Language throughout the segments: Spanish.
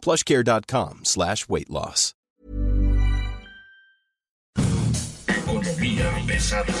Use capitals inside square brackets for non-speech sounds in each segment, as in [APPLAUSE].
plushcare.com slash weight loss. Economía pesada.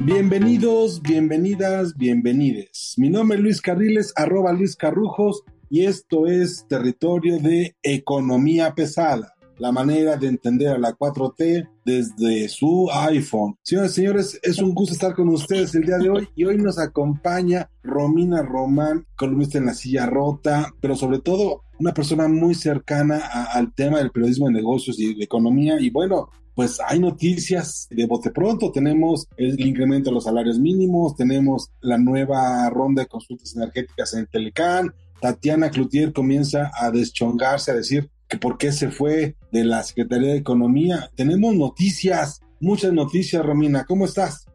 Bienvenidos, bienvenidas, bienvenides. Mi nombre es Luis Carriles, arroba Luis Carrujos, y esto es territorio de economía pesada la manera de entender a la 4T desde su iPhone. Señoras y señores, es un gusto estar con ustedes el día de hoy y hoy nos acompaña Romina Román, columnista en la silla rota, pero sobre todo una persona muy cercana al tema del periodismo de negocios y de economía y bueno, pues hay noticias de bote pronto. Tenemos el incremento de los salarios mínimos, tenemos la nueva ronda de consultas energéticas en Telecán. Tatiana Cloutier comienza a deschongarse, a decir que por qué se fue de la Secretaría de Economía. Tenemos noticias, muchas noticias, Romina. ¿Cómo estás?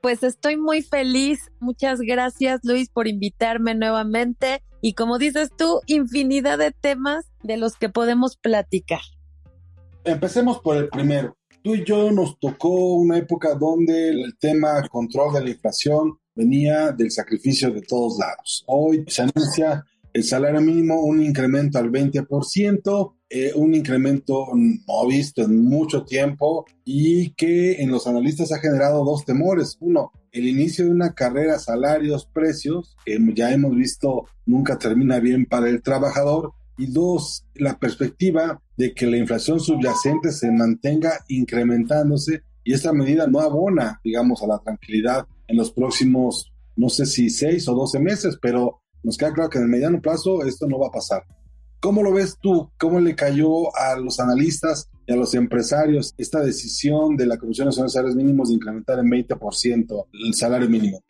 Pues estoy muy feliz. Muchas gracias, Luis, por invitarme nuevamente. Y como dices tú, infinidad de temas de los que podemos platicar. Empecemos por el primero. Tú y yo nos tocó una época donde el tema control de la inflación venía del sacrificio de todos lados. Hoy se anuncia el salario mínimo, un incremento al 20%, eh, un incremento no visto en mucho tiempo y que en los analistas ha generado dos temores. Uno, el inicio de una carrera salarios, precios, que ya hemos visto nunca termina bien para el trabajador. Y dos, la perspectiva de que la inflación subyacente se mantenga incrementándose y esta medida no abona, digamos, a la tranquilidad en los próximos, no sé si seis o doce meses, pero nos queda claro que en el mediano plazo esto no va a pasar. ¿Cómo lo ves tú? ¿Cómo le cayó a los analistas y a los empresarios esta decisión de la Comisión Nacional de Salarios Mínimos de incrementar en 20% el salario mínimo?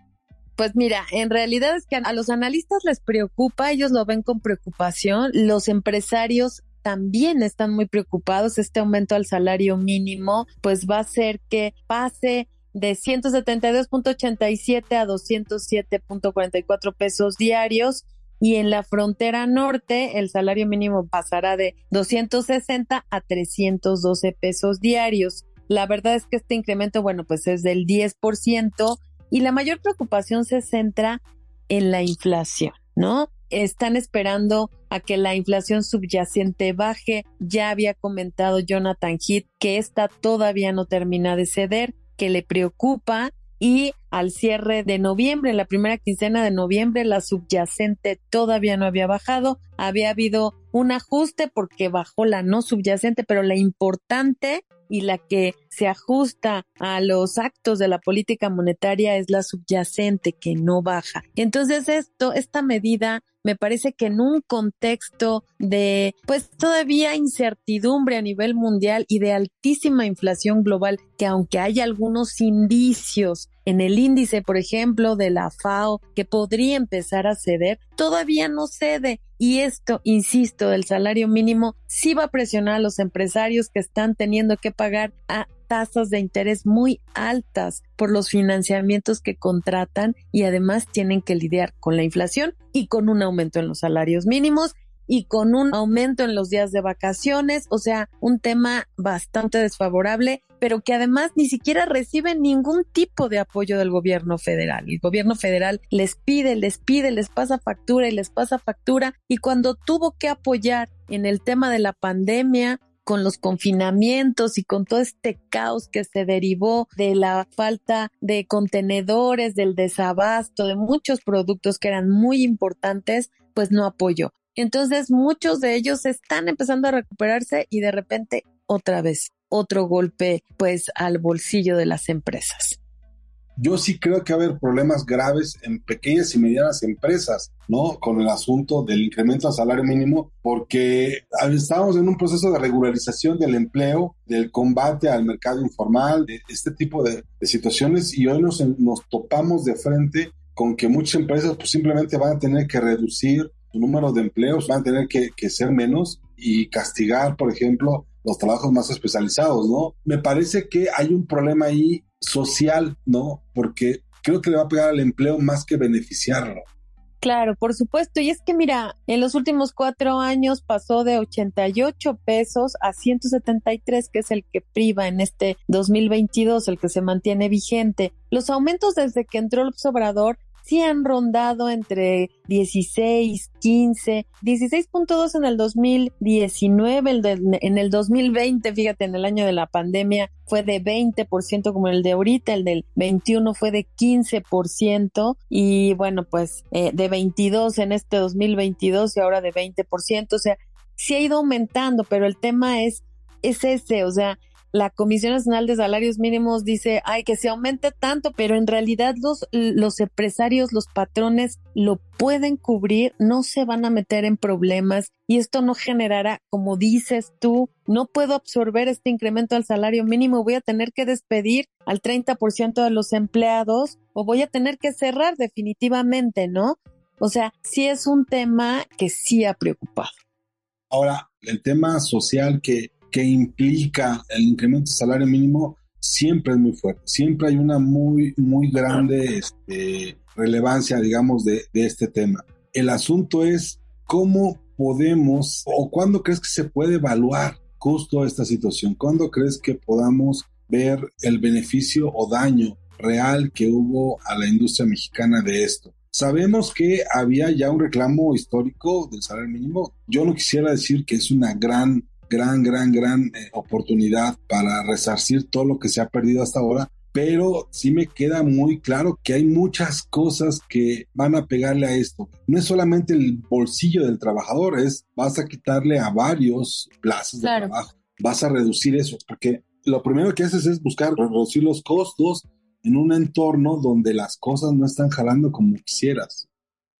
Pues mira, en realidad es que a los analistas les preocupa, ellos lo ven con preocupación, los empresarios también están muy preocupados, este aumento al salario mínimo pues va a hacer que pase de 172.87 a 207.44 pesos diarios y en la frontera norte el salario mínimo pasará de 260 a 312 pesos diarios. La verdad es que este incremento, bueno, pues es del 10% y la mayor preocupación se centra en la inflación, ¿no? Están esperando a que la inflación subyacente baje. Ya había comentado Jonathan Heath que esta todavía no termina de ceder que le preocupa y al cierre de noviembre, la primera quincena de noviembre, la subyacente todavía no había bajado, había habido un ajuste porque bajó la no subyacente, pero la importante y la que se ajusta a los actos de la política monetaria es la subyacente que no baja. Entonces esto, esta medida me parece que en un contexto de pues todavía incertidumbre a nivel mundial y de altísima inflación global, que aunque hay algunos indicios en el índice, por ejemplo, de la FAO, que podría empezar a ceder, todavía no cede. Y esto, insisto, del salario mínimo sí va a presionar a los empresarios que están teniendo que pagar a tasas de interés muy altas por los financiamientos que contratan y además tienen que lidiar con la inflación y con un aumento en los salarios mínimos y con un aumento en los días de vacaciones, o sea, un tema bastante desfavorable, pero que además ni siquiera reciben ningún tipo de apoyo del gobierno federal. El gobierno federal les pide, les pide, les pasa factura y les pasa factura y cuando tuvo que apoyar en el tema de la pandemia, con los confinamientos y con todo este caos que se derivó de la falta de contenedores, del desabasto, de muchos productos que eran muy importantes, pues no apoyó. Entonces muchos de ellos están empezando a recuperarse y de repente otra vez otro golpe pues al bolsillo de las empresas. Yo sí creo que va a haber problemas graves en pequeñas y medianas empresas, ¿no? Con el asunto del incremento al salario mínimo, porque estamos en un proceso de regularización del empleo, del combate al mercado informal, de este tipo de, situaciones, y hoy nos, topamos de frente con que muchas empresas pues simplemente van a tener que reducir su número de empleos, van a tener que, ser menos y castigar, por ejemplo, los trabajos más especializados, ¿no? Me parece que hay un problema ahí social, ¿no? Porque creo que le va a pegar al empleo más que beneficiarlo. Claro, por supuesto. Y es que mira, en los últimos cuatro años pasó de 88 pesos a 173, que es el que priva en este 2022, el que se mantiene vigente. Los aumentos desde que entró el Obrador sí han rondado entre 16, 15, 16.2 en el 2019, el en el 2020, fíjate, en el año de la pandemia fue de 20% como el de ahorita, el del 21 fue de 15% y bueno, pues eh, de 22 en este 2022 y ahora de 20%, o sea, sí ha ido aumentando, pero el tema es, es ese, o sea, la Comisión Nacional de Salarios Mínimos dice, ay, que se aumente tanto, pero en realidad los, los empresarios, los patrones lo pueden cubrir, no se van a meter en problemas y esto no generará, como dices tú, no puedo absorber este incremento al salario mínimo, voy a tener que despedir al 30% de los empleados o voy a tener que cerrar definitivamente, ¿no? O sea, sí es un tema que sí ha preocupado. Ahora, el tema social que que implica el incremento del salario mínimo siempre es muy fuerte. Siempre hay una muy, muy grande este, relevancia, digamos, de, de este tema. El asunto es cómo podemos o cuándo crees que se puede evaluar justo esta situación. ¿Cuándo crees que podamos ver el beneficio o daño real que hubo a la industria mexicana de esto? Sabemos que había ya un reclamo histórico del salario mínimo. Yo no quisiera decir que es una gran gran, gran, gran eh, oportunidad para resarcir todo lo que se ha perdido hasta ahora, pero sí me queda muy claro que hay muchas cosas que van a pegarle a esto. No es solamente el bolsillo del trabajador, es vas a quitarle a varios plazos de trabajo, vas a reducir eso, porque lo primero que haces es buscar reducir los costos en un entorno donde las cosas no están jalando como quisieras.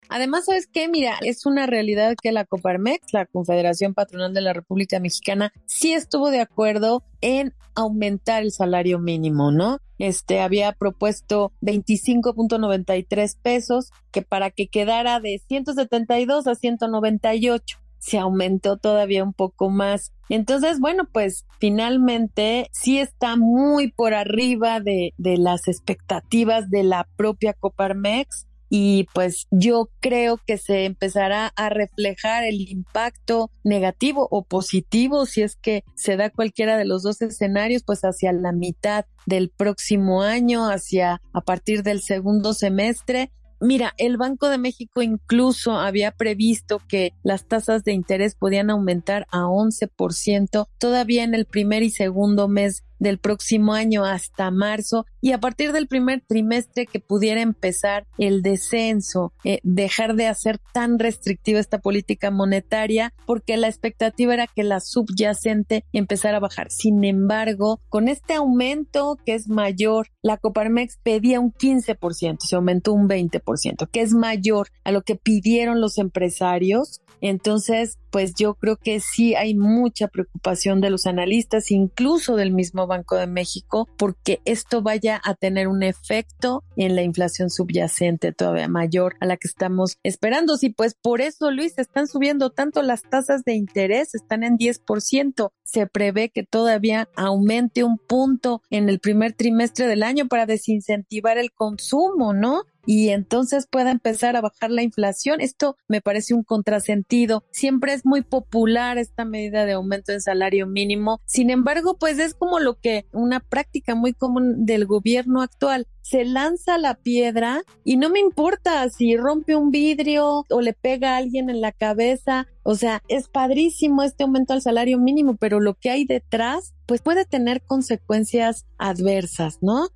Además, ¿sabes qué? Mira, es una realidad que la Coparmex, la Confederación Patronal de la República Mexicana, sí estuvo de acuerdo en aumentar el salario mínimo, ¿no? Este había propuesto 25.93 pesos, que para que quedara de 172 a 198 se aumentó todavía un poco más. Entonces, bueno, pues finalmente sí está muy por arriba de, de las expectativas de la propia Coparmex y pues yo creo que se empezará a reflejar el impacto negativo o positivo si es que se da cualquiera de los dos escenarios pues hacia la mitad del próximo año, hacia a partir del segundo semestre. Mira, el Banco de México incluso había previsto que las tasas de interés podían aumentar a 11% todavía en el primer y segundo mes del próximo año hasta marzo y a partir del primer trimestre que pudiera empezar el descenso, eh, dejar de hacer tan restrictiva esta política monetaria porque la expectativa era que la subyacente empezara a bajar. Sin embargo, con este aumento que es mayor, la Coparmex pedía un 15%, se aumentó un 20%, que es mayor a lo que pidieron los empresarios. Entonces, pues yo creo que sí hay mucha preocupación de los analistas, incluso del mismo Banco de México, porque esto vaya a tener un efecto en la inflación subyacente todavía mayor a la que estamos esperando. Y pues por eso, Luis, están subiendo tanto las tasas de interés, están en 10%. Se prevé que todavía aumente un punto en el primer trimestre del año para desincentivar el consumo, ¿no? Y entonces pueda empezar a bajar la inflación. Esto me parece un contrasentido. Siempre es muy popular esta medida de aumento en salario mínimo. Sin embargo, pues es como lo que una práctica muy común del gobierno actual. Se lanza la piedra y no me importa si rompe un vidrio o le pega a alguien en la cabeza. O sea, es padrísimo este aumento al salario mínimo, pero lo que hay detrás, pues puede tener consecuencias adversas, ¿no?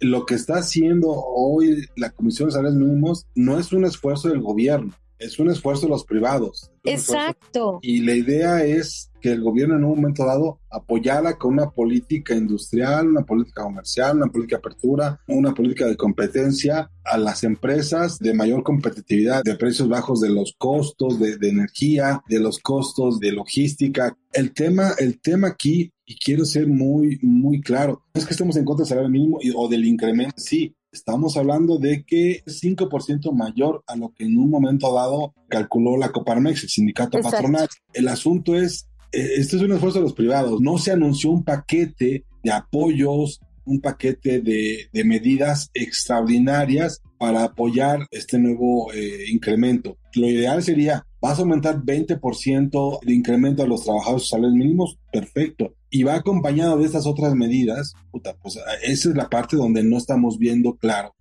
Lo que está haciendo hoy la Comisión de Salarios Mínimos no es un esfuerzo del gobierno, es un esfuerzo de los privados. Exacto. Y la idea es que el gobierno en un momento dado apoyara con una política industrial, una política comercial, una política de apertura, una política de competencia a las empresas de mayor competitividad, de precios bajos de los costos de, de energía, de los costos de logística. El tema, el tema aquí y quiero ser muy, muy claro. No es que estemos en contra del salario mínimo o del incremento, sí, Estamos hablando de que es 5% mayor a lo que en un momento dado calculó la Coparmex, el sindicato patronal. El asunto es, este es un esfuerzo de los privados. No se anunció un paquete de apoyos, un paquete de, de medidas extraordinarias para apoyar este nuevo eh, incremento. Lo ideal sería, vas a aumentar 20% de incremento a los trabajadores salarios mínimos, perfecto. Y va acompañado de estas otras medidas, puta, pues esa es la parte donde no estamos viendo claro.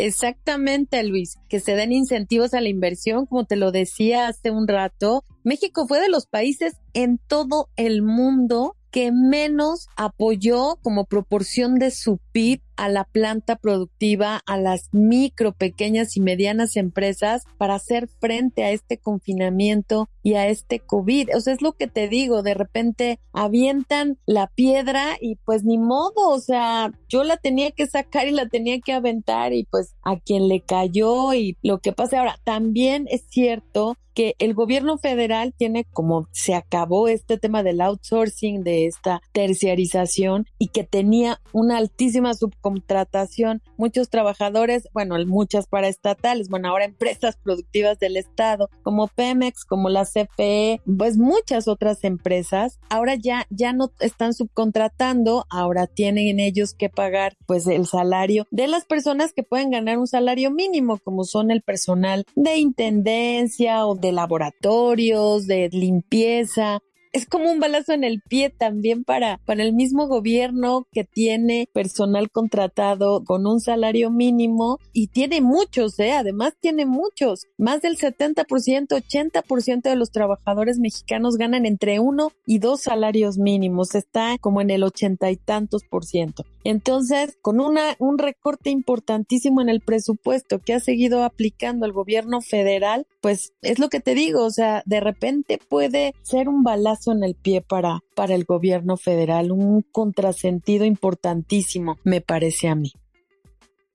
Exactamente, Luis, que se den incentivos a la inversión, como te lo decía hace un rato. México fue de los países en todo el mundo que menos apoyó como proporción de su PIB a la planta productiva, a las micro, pequeñas y medianas empresas para hacer frente a este confinamiento y a este COVID. O sea, es lo que te digo, de repente avientan la piedra y pues ni modo, o sea, yo la tenía que sacar y la tenía que aventar y pues a quien le cayó y lo que pasa ahora, también es cierto que el gobierno federal tiene como se acabó este tema del outsourcing, de esta terciarización y que tenía una altísima subcontratación, muchos trabajadores, bueno, muchas paraestatales, bueno, ahora empresas productivas del Estado como Pemex, como la CFE, pues muchas otras empresas, ahora ya, ya no están subcontratando, ahora tienen ellos que pagar pues el salario de las personas que pueden ganar un salario mínimo, como son el personal de intendencia o de laboratorios, de limpieza, es como un balazo en el pie también para, para el mismo gobierno que tiene personal contratado con un salario mínimo y tiene muchos, ¿eh? además tiene muchos. Más del 70%, 80% de los trabajadores mexicanos ganan entre uno y dos salarios mínimos. Está como en el ochenta y tantos por ciento. Entonces, con una, un recorte importantísimo en el presupuesto que ha seguido aplicando el gobierno federal, pues es lo que te digo, o sea, de repente puede ser un balazo en el pie para, para el gobierno federal, un contrasentido importantísimo, me parece a mí.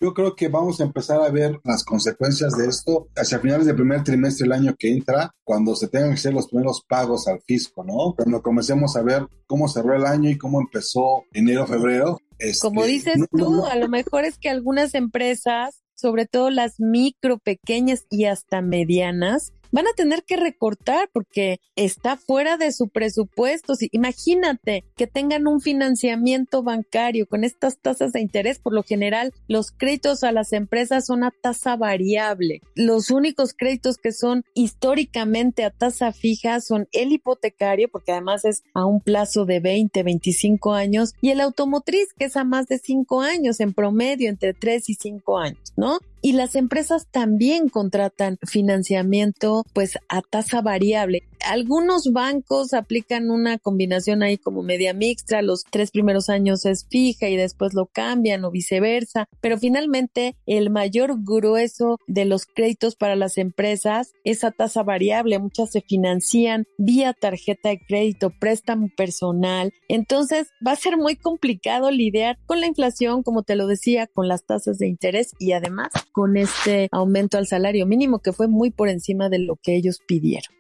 Yo creo que vamos a empezar a ver las consecuencias de esto hacia finales del primer trimestre del año que entra, cuando se tengan que hacer los primeros pagos al fisco, ¿no? Cuando comencemos a ver cómo cerró el año y cómo empezó enero, febrero. Este, Como dices tú, a lo mejor es que algunas empresas, sobre todo las micro, pequeñas y hasta medianas, van a tener que recortar porque está fuera de su presupuesto. imagínate que tengan un financiamiento bancario con estas tasas de interés. Por lo general, los créditos a las empresas son a tasa variable. Los únicos créditos que son históricamente a tasa fija son el hipotecario, porque además es a un plazo de 20, 25 años, y el automotriz, que es a más de 5 años, en promedio entre 3 y 5 años, ¿no? Y las empresas también contratan financiamiento pues a tasa variable. Algunos bancos aplican una combinación ahí como media mixta, los tres primeros años es fija y después lo cambian o viceversa, pero finalmente el mayor grueso de los créditos para las empresas es a tasa variable, muchas se financian vía tarjeta de crédito, préstamo personal, entonces va a ser muy complicado lidiar con la inflación, como te lo decía, con las tasas de interés y además con este aumento al salario mínimo que fue muy por encima de lo que ellos pidieron.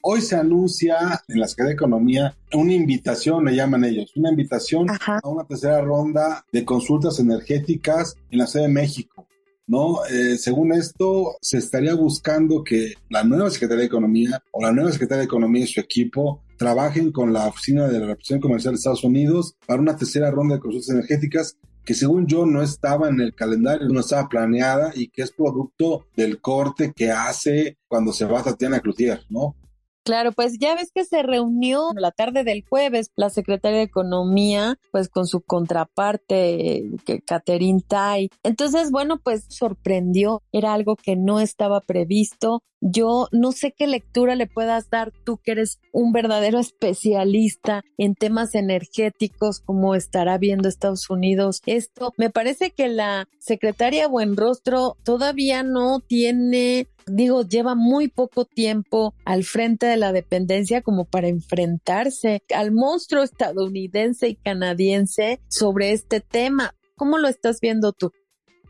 Hoy se anuncia en la Secretaría de Economía una invitación, le llaman ellos, una invitación a una tercera ronda de consultas energéticas en la Ciudad de México. ¿no? Eh, según esto, se estaría buscando que la nueva Secretaría de Economía o la nueva Secretaría de Economía y su equipo trabajen con la Oficina de la Representación Comercial de Estados Unidos para una tercera ronda de consultas energéticas que según yo no estaba en el calendario, no estaba planeada y que es producto del corte que hace cuando se va Tatiana Cloutier, ¿no? Claro, pues ya ves que se reunió la tarde del jueves la secretaria de Economía, pues con su contraparte, Catherine Tai. Entonces, bueno, pues sorprendió, era algo que no estaba previsto. Yo no sé qué lectura le puedas dar tú que eres un verdadero [LAUGHS] especialista en temas energéticos, como estará viendo Estados Unidos esto. Me parece que la secretaria Buenrostro todavía no tiene digo, lleva muy poco tiempo al frente de la dependencia como para enfrentarse al monstruo estadounidense y canadiense sobre este tema. ¿Cómo lo estás viendo tú?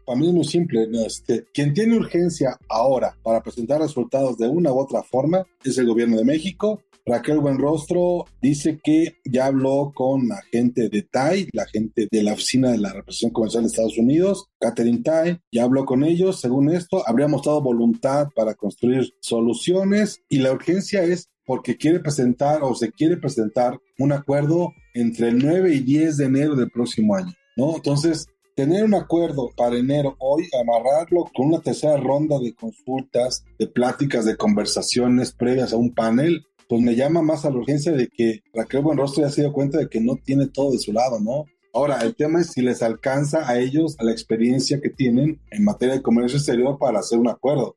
Para mí es muy simple. Este, quien tiene urgencia ahora para presentar resultados de una u otra forma es el gobierno de México Raquel Buenrostro dice que ya habló con la gente de TAI, la gente de la oficina de la representación comercial de Estados Unidos, Catherine Tai, ya habló con ellos. Según esto, habría mostrado voluntad para construir soluciones y la urgencia es porque quiere presentar o se quiere presentar un acuerdo entre el 9 y 10 de enero del próximo año, ¿no? Entonces, tener un acuerdo para enero hoy, amarrarlo con una tercera ronda de consultas, de pláticas, de conversaciones previas a un panel, pues me llama más a la urgencia de que Raquel Buenrostro ya se dio cuenta de que no tiene todo de su lado, ¿no? Ahora, el tema es si les alcanza a ellos la experiencia que tienen en materia de comercio exterior para hacer un acuerdo.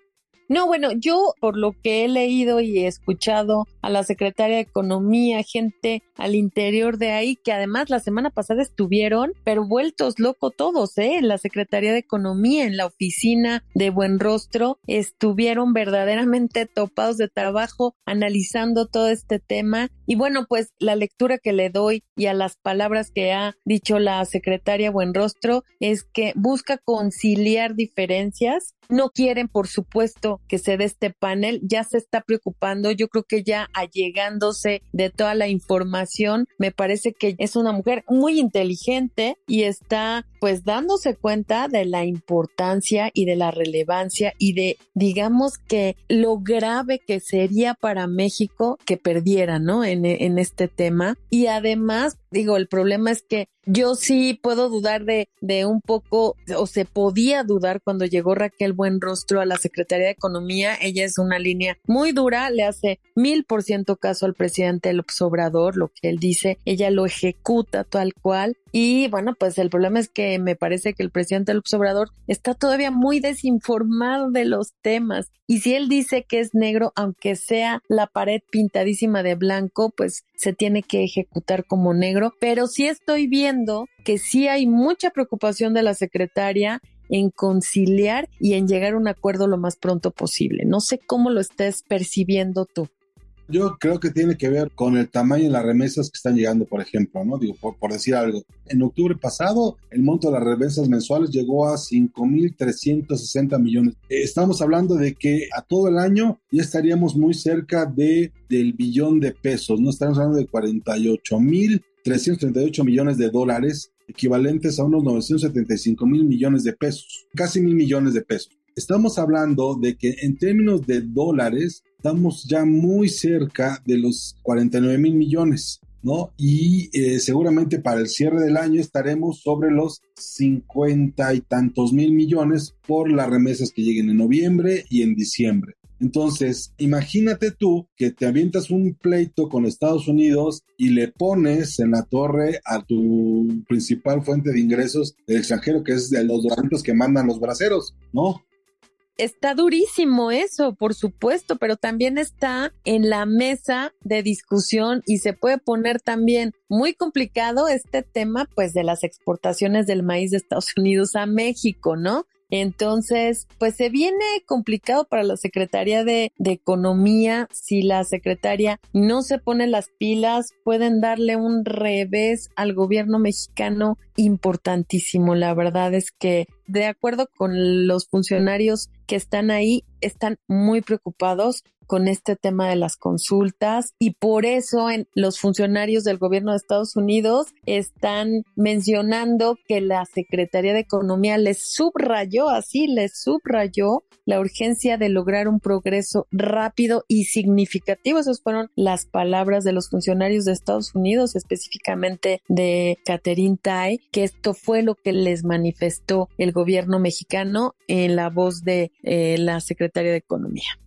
No, bueno, yo por lo que he leído y he escuchado a la secretaria de Economía, gente al interior de ahí, que además la semana pasada estuvieron, pero vueltos locos todos, ¿eh? En la Secretaría de Economía, en la oficina de Buen Rostro, estuvieron verdaderamente topados de trabajo analizando todo este tema. Y bueno, pues la lectura que le doy y a las palabras que ha dicho la secretaria Buenrostro es que busca conciliar diferencias. No quieren, por supuesto, que se dé este panel, ya se está preocupando, yo creo que ya allegándose de toda la información, me parece que es una mujer muy inteligente y está pues dándose cuenta de la importancia y de la relevancia y de digamos que lo grave que sería para México que perdiera, ¿no? En, este tema. Y además, digo, el problema es que yo sí puedo dudar de, de un poco, o se podía dudar cuando llegó Raquel Buenrostro a la Secretaría de Economía. Ella es una línea muy dura, le hace mil por ciento caso al presidente López Obrador, lo que él dice, ella lo ejecuta tal cual. Y bueno, pues el problema es que me parece que el presidente López Obrador está todavía muy desinformado de los temas. Y si él dice que es negro, aunque sea la pared pintadísima de blanco, pues se tiene que ejecutar como negro. Pero sí estoy viendo que sí hay mucha preocupación de la secretaria en conciliar y en llegar a un acuerdo lo más pronto posible. No sé cómo lo estés percibiendo tú. Yo creo que tiene que ver con el tamaño de las remesas que están llegando, por ejemplo, ¿no? Digo, por, decir algo. En octubre pasado, el monto de las remesas mensuales llegó a 5.360 millones. estamos hablando de que a todo el año ya estaríamos muy cerca de, del billón de pesos, ¿no? Estamos hablando de 48 mil 338 millones de dólares, equivalentes a unos 975 mil millones de pesos, casi mil millones de pesos. Estamos hablando de que en términos de dólares estamos ya muy cerca de los 49 mil millones, ¿no? Y eh, seguramente para el cierre del año estaremos sobre los 50 y tantos mil millones por las remesas que lleguen en noviembre y en diciembre. Entonces, imagínate tú que te avientas un pleito con Estados Unidos y le pones en la torre a tu principal fuente de ingresos del extranjero, que es de los dolaritos que mandan los braceros, ¿no? Está durísimo eso, por supuesto, pero también está en la mesa de discusión y se puede poner también muy complicado este tema, pues, de las exportaciones del maíz de Estados [LAUGHS] Unidos a México, ¿no? Entonces, pues se viene complicado para la Secretaría de, Economía. Si la secretaria no se pone las pilas, pueden darle un revés al gobierno mexicano importantísimo. La verdad es que, de acuerdo con los funcionarios que están ahí, están muy preocupados con este tema de las consultas y por eso en los funcionarios del gobierno de Estados Unidos están mencionando que la Secretaría de Economía les subrayó, así les subrayó la urgencia de lograr un progreso rápido y significativo. Esas fueron las palabras de los funcionarios de Estados Unidos, específicamente de Catherine Tai, que esto fue lo que les manifestó el gobierno mexicano en la voz de eh, la Secretaría de Economía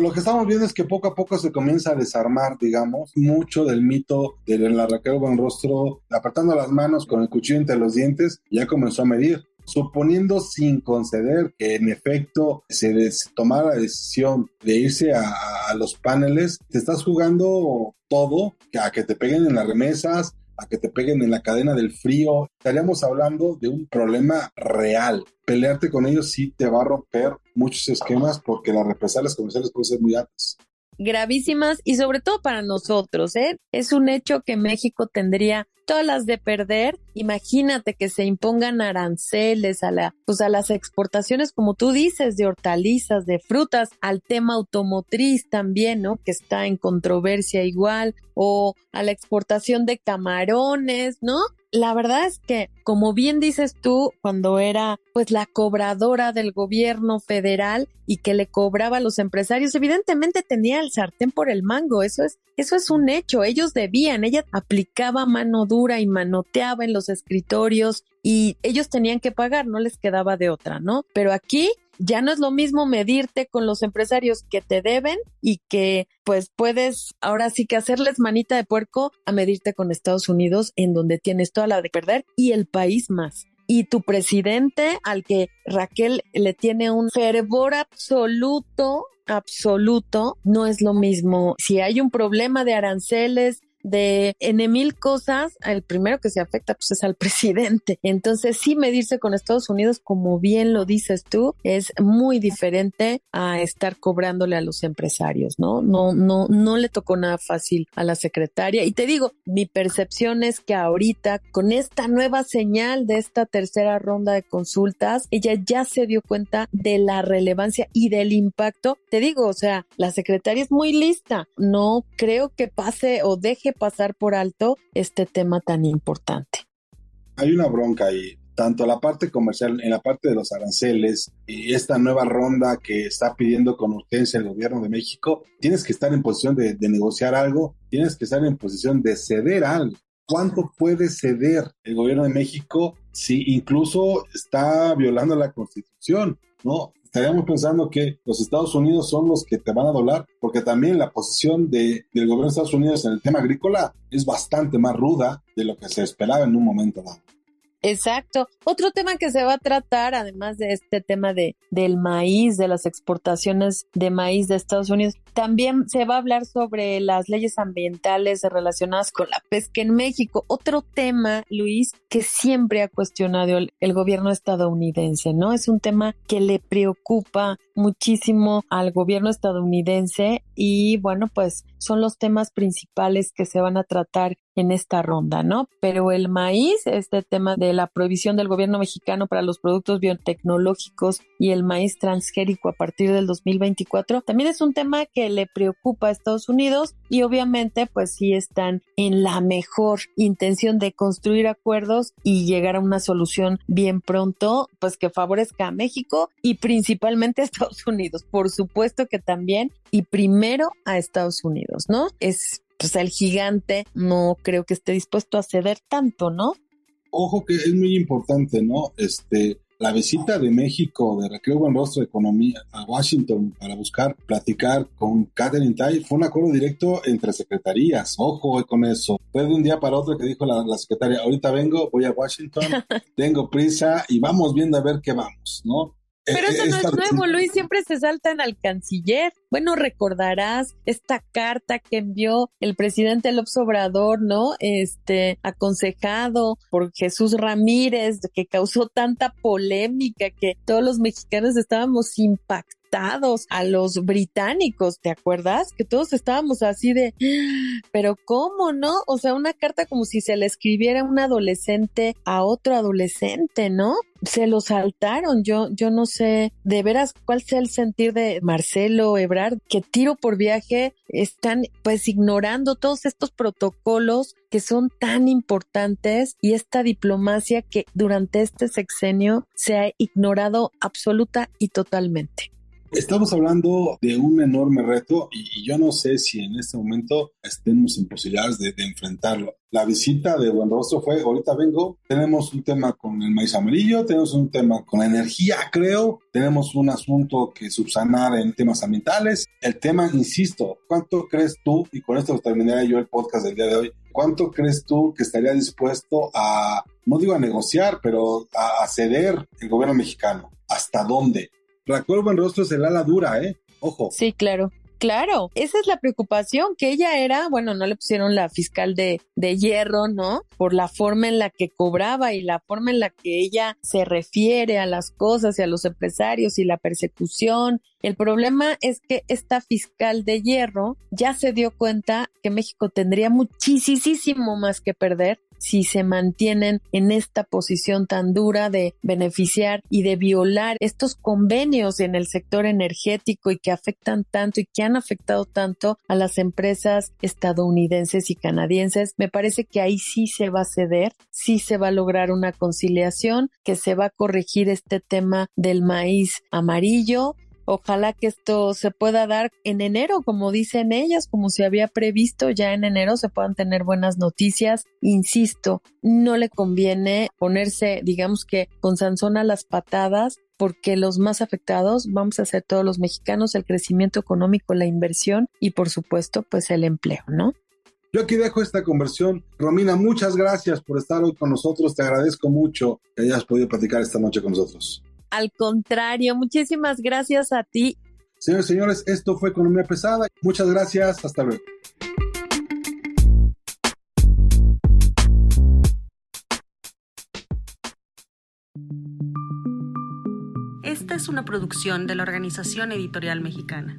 lo que estamos viendo es que poco a poco se comienza a desarmar, digamos, mucho del mito de la Raquel Buenrostro apretando las manos con el cuchillo entre los dientes, ya comenzó a medir. Suponiendo sin conceder que en efecto se tomara la decisión de irse a, a los paneles, te estás jugando todo, a que te peguen en las remesas, a que te peguen en la cadena del frío. Estaríamos hablando de un problema real. Pelearte con ellos sí te va a romper muchos esquemas porque las represalias comerciales pueden ser muy altas. Gravísimas y sobre todo para nosotros, ¿eh? Es un hecho que México tendría todas las de perder. Imagínate que se impongan aranceles a la, pues a las exportaciones, como tú dices, de hortalizas, de frutas, al tema automotriz también, ¿no? Que está en controversia igual, o a la exportación de camarones, ¿no? La verdad es que, como bien dices tú, cuando era pues la cobradora del gobierno federal y que le cobraba a los empresarios, evidentemente tenía el sartén por el mango, eso es, eso es un hecho, ellos debían, ella aplicaba mano dura y manoteaba en los escritorios y ellos tenían que pagar, no les quedaba de otra, ¿no? Pero aquí ya no es lo mismo medirte con los empresarios que te deben y que pues puedes ahora sí que hacerles manita de puerco a medirte con Estados Unidos en donde tienes toda la de perder y el país más. Y tu presidente al que Raquel le tiene un fervor absoluto absoluto, no es lo mismo. Si hay un problema de aranceles, de en mil cosas, el primero que se afecta pues es al [LAUGHS] presidente. Entonces sí medirse con Estados Unidos, como bien lo dices tú, es muy diferente a estar cobrándole a los empresarios, ¿no? No, no, no le tocó nada fácil a la secretaria. Y te digo, mi percepción es que ahorita con esta nueva señal de esta tercera ronda de consultas, ella ya se dio cuenta de la relevancia y del impacto. Te digo, o sea, la secretaria es muy lista. No creo que pase o deje pasar por alto este tema tan importante. Hay una bronca ahí, tanto la parte comercial, en la parte de los aranceles y esta nueva ronda que está pidiendo con urgencia el gobierno de México, tienes que estar en posición de, de negociar algo, tienes que estar en posición de ceder algo. ¿Cuánto puede ceder el gobierno de México si incluso está violando la constitución? ¿no? Estaríamos pensando que los Estados Unidos son los que te van a doblar, porque también la posición de, del gobierno de Estados Unidos en el tema agrícola es bastante más ruda de lo que se esperaba en un momento dado. Exacto. Otro tema que se va a tratar, además de este tema de, del maíz, de las exportaciones de maíz de Estados Unidos, también se va a hablar sobre las leyes ambientales relacionadas con la pesca en México. Otro tema, Luis, que siempre ha cuestionado el, gobierno estadounidense, ¿no? Es un tema que le preocupa muchísimo al gobierno estadounidense y bueno, pues son los temas principales que se van a tratar en esta ronda, ¿no? Pero el maíz, este tema de la prohibición del gobierno mexicano para los productos biotecnológicos y el maíz transgénico a partir del 2024, también es un tema que le preocupa a Estados Unidos y obviamente pues sí están en la mejor intención de construir acuerdos y llegar a una solución bien pronto, pues que favorezca a México y principalmente a Estados Unidos. Por supuesto que también y primero a Estados Unidos, ¿no? Es pues el gigante no creo que esté dispuesto a ceder tanto, ¿no? Ojo que es muy importante, ¿no? Este, la visita de México de Raquel Buenrostro de Economía a Washington para buscar platicar con Catherine Tai fue un acuerdo directo entre secretarías. Ojo con eso. Fue de un día para otro que dijo la, la secretaria, ahorita vengo, voy a Washington, [LAUGHS] tengo prisa y vamos viendo a ver qué vamos, ¿no? Pero eso no es nuevo, Luis, siempre se saltan al canciller. Bueno, recordarás esta carta que envió el presidente López Obrador, ¿no? Este, aconsejado por Jesús Ramírez, que causó tanta polémica que todos los mexicanos estábamos impactados a los británicos, ¿te acuerdas? Que todos estábamos así de, pero ¿cómo no? O sea, una carta como si se le escribiera un adolescente a otro adolescente, ¿no? Se lo saltaron, yo, yo no sé de veras cuál sea el sentir de Marcelo Ebrard, que tiro por viaje están pues ignorando todos estos protocolos que son tan importantes y esta diplomacia que durante este sexenio se ha ignorado absoluta y totalmente. Estamos hablando de un enorme reto y, yo no sé si en este momento estemos en posibilidades de, enfrentarlo. La visita de Buenrostro fue, ahorita vengo, tenemos un tema con el maíz amarillo, tenemos un tema con la energía, creo, tenemos un asunto que subsanar en temas ambientales. El tema, insisto, ¿cuánto crees tú, y con esto terminaré yo el podcast del día de hoy, cuánto crees tú que estaría dispuesto a, no digo a negociar, pero a ceder el gobierno mexicano? ¿Hasta dónde? Raquel Buenrostro es el ala dura, ¿eh? Ojo. Sí, claro. Claro, esa es la preocupación, que ella era, bueno, no le pusieron la fiscal de, de hierro, ¿no? Por la forma en la que cobraba y la forma en la que ella se refiere a las cosas y a los empresarios y la persecución. El problema es que esta fiscal de hierro ya se dio cuenta que México tendría muchísimo más que perder si se mantienen en esta posición tan dura de beneficiar y de violar estos convenios en el sector energético y que afectan tanto y que han afectado tanto a las empresas estadounidenses y canadienses, me parece que ahí sí se va a ceder, sí se va a lograr una conciliación, que se va a corregir este tema del maíz amarillo Ojalá que esto se pueda dar en enero, como dicen ellas, como se había previsto, ya en enero se puedan tener buenas noticias. Insisto, no le conviene ponerse, digamos que con Sansón a las patadas, porque los más afectados vamos a ser todos los mexicanos, el crecimiento económico, la inversión y por supuesto, pues el empleo, ¿no? Yo aquí dejo esta conversión. Romina, muchas gracias por estar hoy con nosotros. Te agradezco mucho que hayas podido platicar esta noche con nosotros. Al contrario, muchísimas gracias a ti. Señores y señores, esto fue Economía Pesada. Muchas gracias. Hasta luego. Esta es una producción de la Organización Editorial Mexicana.